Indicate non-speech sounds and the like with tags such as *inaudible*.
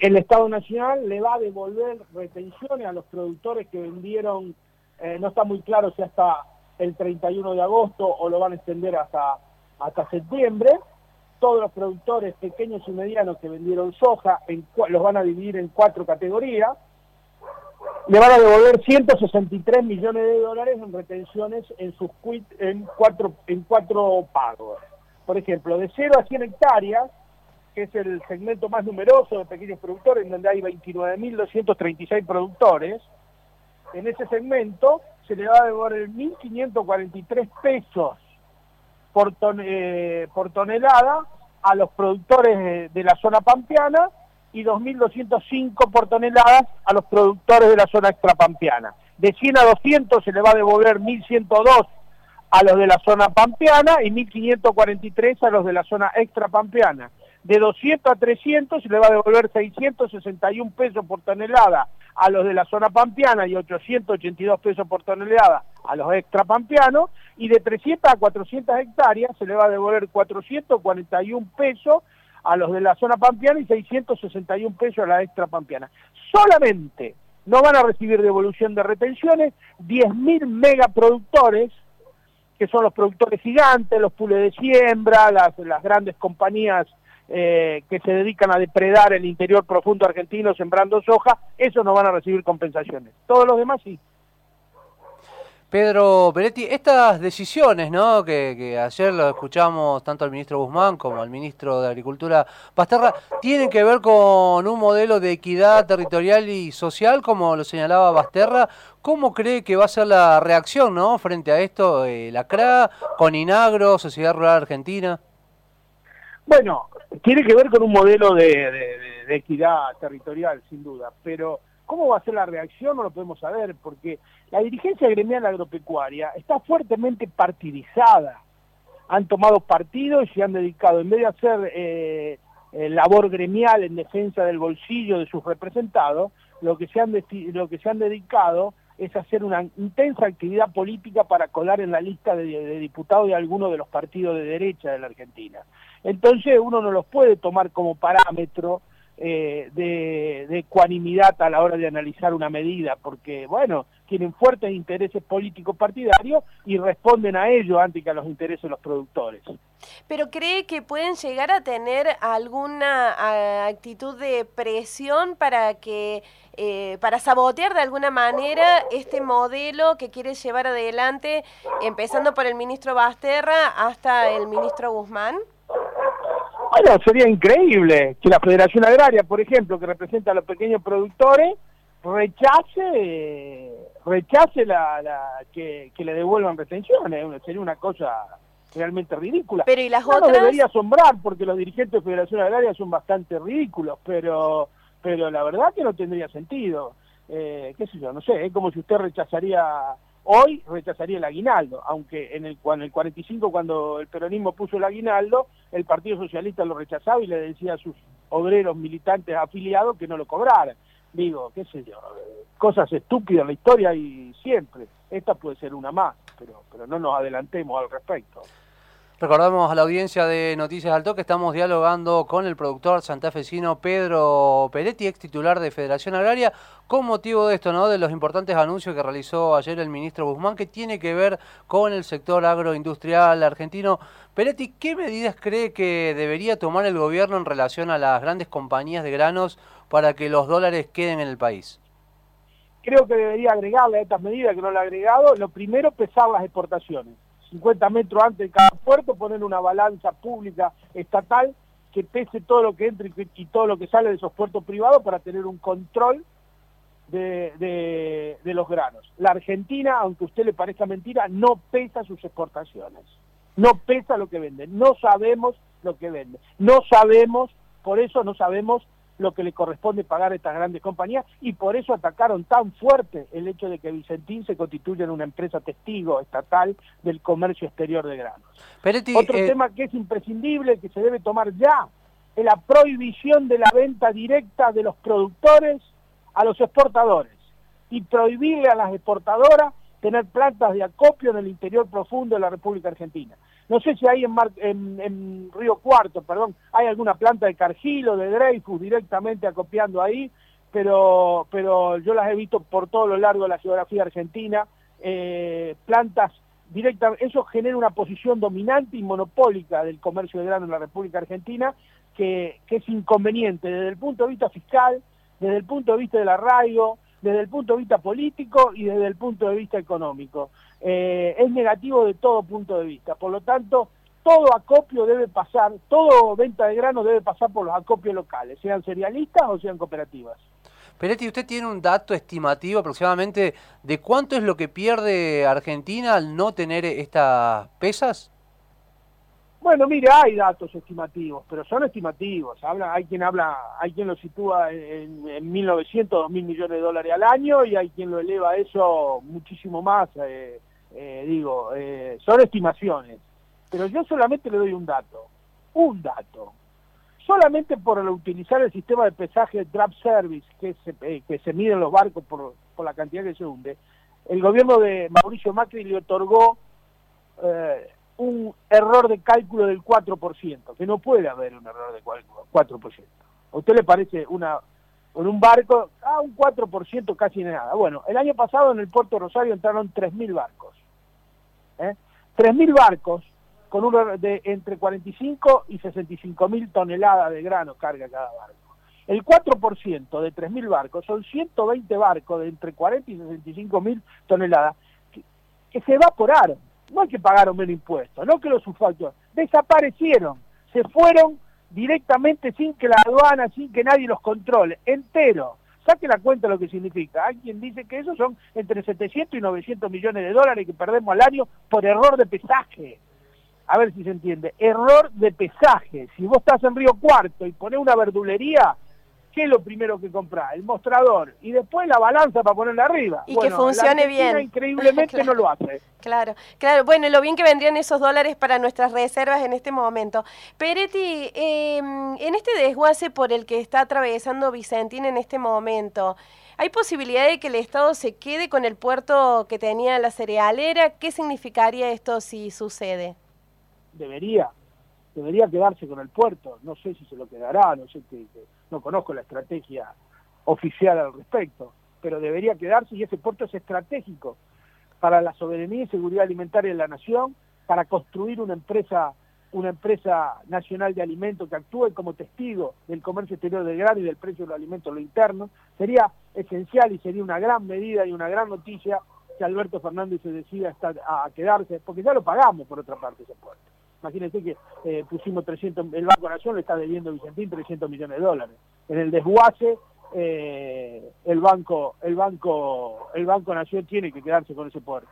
el Estado Nacional le va a devolver retenciones a los productores que vendieron, eh, no está muy claro si hasta el 31 de agosto o lo van a extender hasta, hasta septiembre. Todos los productores pequeños y medianos que vendieron soja los van a dividir en cuatro categorías. Le van a devolver 163 millones de dólares en retenciones en sus en cuatro, en cuatro pagos. Por ejemplo, de 0 a 100 hectáreas, que es el segmento más numeroso de pequeños productores, en donde hay 29.236 productores, en ese segmento se le va a devolver 1.543 pesos por, eh, por tonelada a los productores de, la zona pampeana y 2.205 por toneladas a los productores de la zona extrapampeana. De 100 a 200 se le va a devolver 1.102 a los de la zona pampeana y 1.543 a los de la zona extrapampeana de 200 a 300 se le va a devolver 661 pesos por tonelada a los de la zona pampeana y 882 pesos por tonelada a los extrapampeanos y de 300 a 400 hectáreas se le va a devolver 441 pesos a los de la zona pampeana y 661 pesos a la extrapampeana. Solamente no van a recibir devolución de retenciones 10.000 megaproductores que son los productores gigantes, los pules de siembra, las, las grandes compañías eh, que se dedican a depredar el interior profundo argentino sembrando soja, esos no van a recibir compensaciones. Todos los demás sí. Pedro Peretti, estas decisiones, ¿no? Que, ayer lo escuchamos tanto al ministro Guzmán como al ministro de Agricultura Pasterra, tienen que ver con un modelo de equidad territorial y social, como lo señalaba Basterra. ¿Cómo cree que va a ser la reacción, ¿no? Frente a esto, eh, la CRA, con Inagro, Sociedad Rural Argentina. Bueno, tiene que ver con un modelo de, equidad territorial, sin duda, pero ¿cómo va a ser la reacción? No lo podemos saber, porque la dirigencia gremial agropecuaria está fuertemente partidizada. Han tomado partidos y se han dedicado, en vez de hacer eh, eh, labor gremial en defensa del bolsillo de sus representados, lo que se han, lo que se han dedicado es hacer una intensa actividad política para colar en la lista de, diputados de algunos de los partidos de derecha de la Argentina. Entonces uno no los puede tomar como parámetro eh, de, de ecuanimidad a la hora de analizar una medida, porque, bueno, tienen fuertes intereses políticos partidarios y responden a ello antes que a los intereses de los productores. ¿Pero cree que pueden llegar a tener alguna actitud de presión para que eh, para sabotear de alguna manera este modelo que quiere llevar adelante, empezando por el ministro Basterra hasta el ministro Guzmán? Bueno, sería increíble que la Federación Agraria, por ejemplo, que representa a los pequeños productores, rechace rechace la, que, le devuelvan retenciones, sería una cosa realmente ridícula. Pero y las no otras... Nos debería asombrar porque los dirigentes de Federación Agraria son bastante ridículos, pero pero la verdad que no tendría sentido. Eh, qué sé yo, no sé, es como si usted rechazaría hoy rechazaría el aguinaldo, aunque en el, el 45 cuando el peronismo puso el aguinaldo, el Partido Socialista lo rechazaba y le decía a sus obreros militantes afiliados que no lo cobraran digo, qué sé yo, cosas estúpidas en la historia y siempre. Esta puede ser una más, pero, pero no nos adelantemos al respecto. Recordamos a la audiencia de Noticias Alto que estamos dialogando con el productor santafesino Pedro Peretti, ex titular de Federación Agraria, con motivo de esto, ¿no? De los importantes anuncios que realizó ayer el ministro Guzmán, que tiene que ver con el sector agroindustrial argentino. Peretti, ¿qué medidas cree que debería tomar el gobierno en relación a las grandes compañías de granos para que los dólares queden en el país? Creo que debería agregarle a estas medidas que no le ha agregado. Lo primero, pesar las exportaciones 50 metros antes de cada puerto, poner una balanza pública estatal que pese todo lo que entra y, todo lo que sale de esos puertos privados para tener un control de, de, los granos. La Argentina, aunque a usted le parezca mentira, no pesa sus exportaciones, no pesa lo que vende, no sabemos lo que vende, no sabemos, por eso no sabemos lo que le corresponde pagar a estas grandes compañías y por eso atacaron tan fuerte el hecho de que Vicentín se constituya en una empresa testigo estatal del comercio exterior de granos. Otro eh, tema que es imprescindible, que se debe tomar ya, es la prohibición de la venta directa de los productores a los exportadores y prohibirle a las exportadoras tener plantas de acopio en el interior profundo de la República Argentina. No sé si hay en, Río Cuarto, perdón, hay alguna planta de Cargilo, de Dreyfus directamente acopiando ahí, pero, pero yo las he visto por todo lo largo de la geografía argentina, eh, plantas directamente, eso genera una posición dominante y monopólica del comercio de grano en la República Argentina, que, que es inconveniente desde el punto de vista fiscal, desde el punto de vista del arraigo, desde el punto de vista político y desde el punto de vista económico. Eh, es negativo de todo punto de vista. Por lo tanto, todo acopio debe pasar, todo venta de grano debe pasar por los acopios locales, sean cerealistas o sean cooperativas. Peretti, ¿usted tiene un dato estimativo aproximadamente de cuánto es lo que pierde Argentina al no tener estas pesas? Bueno, mire, hay datos estimativos, pero son estimativos. Habla, hay quien habla, hay quien lo sitúa en, en 1.900, 2.000 millones de dólares al año y hay quien lo eleva a eso muchísimo más. Eh, eh, digo, eh, son estimaciones. Pero yo solamente le doy un dato, un dato. Solamente por utilizar el sistema de pesaje Drop Service, que se, que se mide en los barcos por, por la cantidad que se hunde, el gobierno de Mauricio Macri le otorgó un error de cálculo del 4%, que no puede haber un error de 4%. ¿A usted le parece una con un barco, ah, un 4% casi nada? Bueno, el año pasado en el puerto Rosario entraron 3.000 barcos. ¿eh? 3.000 barcos con un de entre 45 y 65 mil toneladas de grano carga cada barco. El 4% de 3.000 barcos son 120 barcos de entre 40 y 65 mil toneladas que, se evaporaron no hay que pagar menos impuestos, no que los sulfatos, desaparecieron, se fueron directamente sin que la aduana, sin que nadie los controle, entero. Saque la cuenta lo que significa. Hay quien dice que eso son entre 700 y 900 millones de dólares que perdemos al año por error de pesaje. A ver si se entiende. Error de pesaje. Si vos estás en Río Cuarto y pones una verdulería, ¿qué es lo primero que compras? El mostrador y después la balanza para ponerla arriba. Y que funcione bien. Increíblemente *laughs* no lo hace. Claro, claro. Bueno, lo bien que vendrían esos dólares para nuestras reservas en este momento. Peretti, em, en este desguace por el que está atravesando Vicentín en este momento, ¿hay posibilidad de que el Estado se quede con el puerto que tenía la cerealera? ¿Qué significaría esto si sucede? Debería, debería quedarse con el puerto. No sé si se lo quedará, no sé qué no conozco la estrategia oficial al respecto, pero debería quedarse y ese puerto es estratégico para la soberanía y seguridad alimentaria de la nación, para construir una empresa una empresa nacional de alimentos que actúe como testigo del comercio exterior del grano y del precio de los alimentos lo interno, sería esencial y sería una gran medida y una gran noticia que Alberto Fernández se decida a quedarse, porque ya lo pagamos por otra parte ese puerto. Imagínense que eh, pusimos 300, el Banco Nación le está debiendo a Vicentín 300 millones de dólares. En el desguace, eh, el banco, el banco, el Banco Nación tiene que quedarse con ese puerto.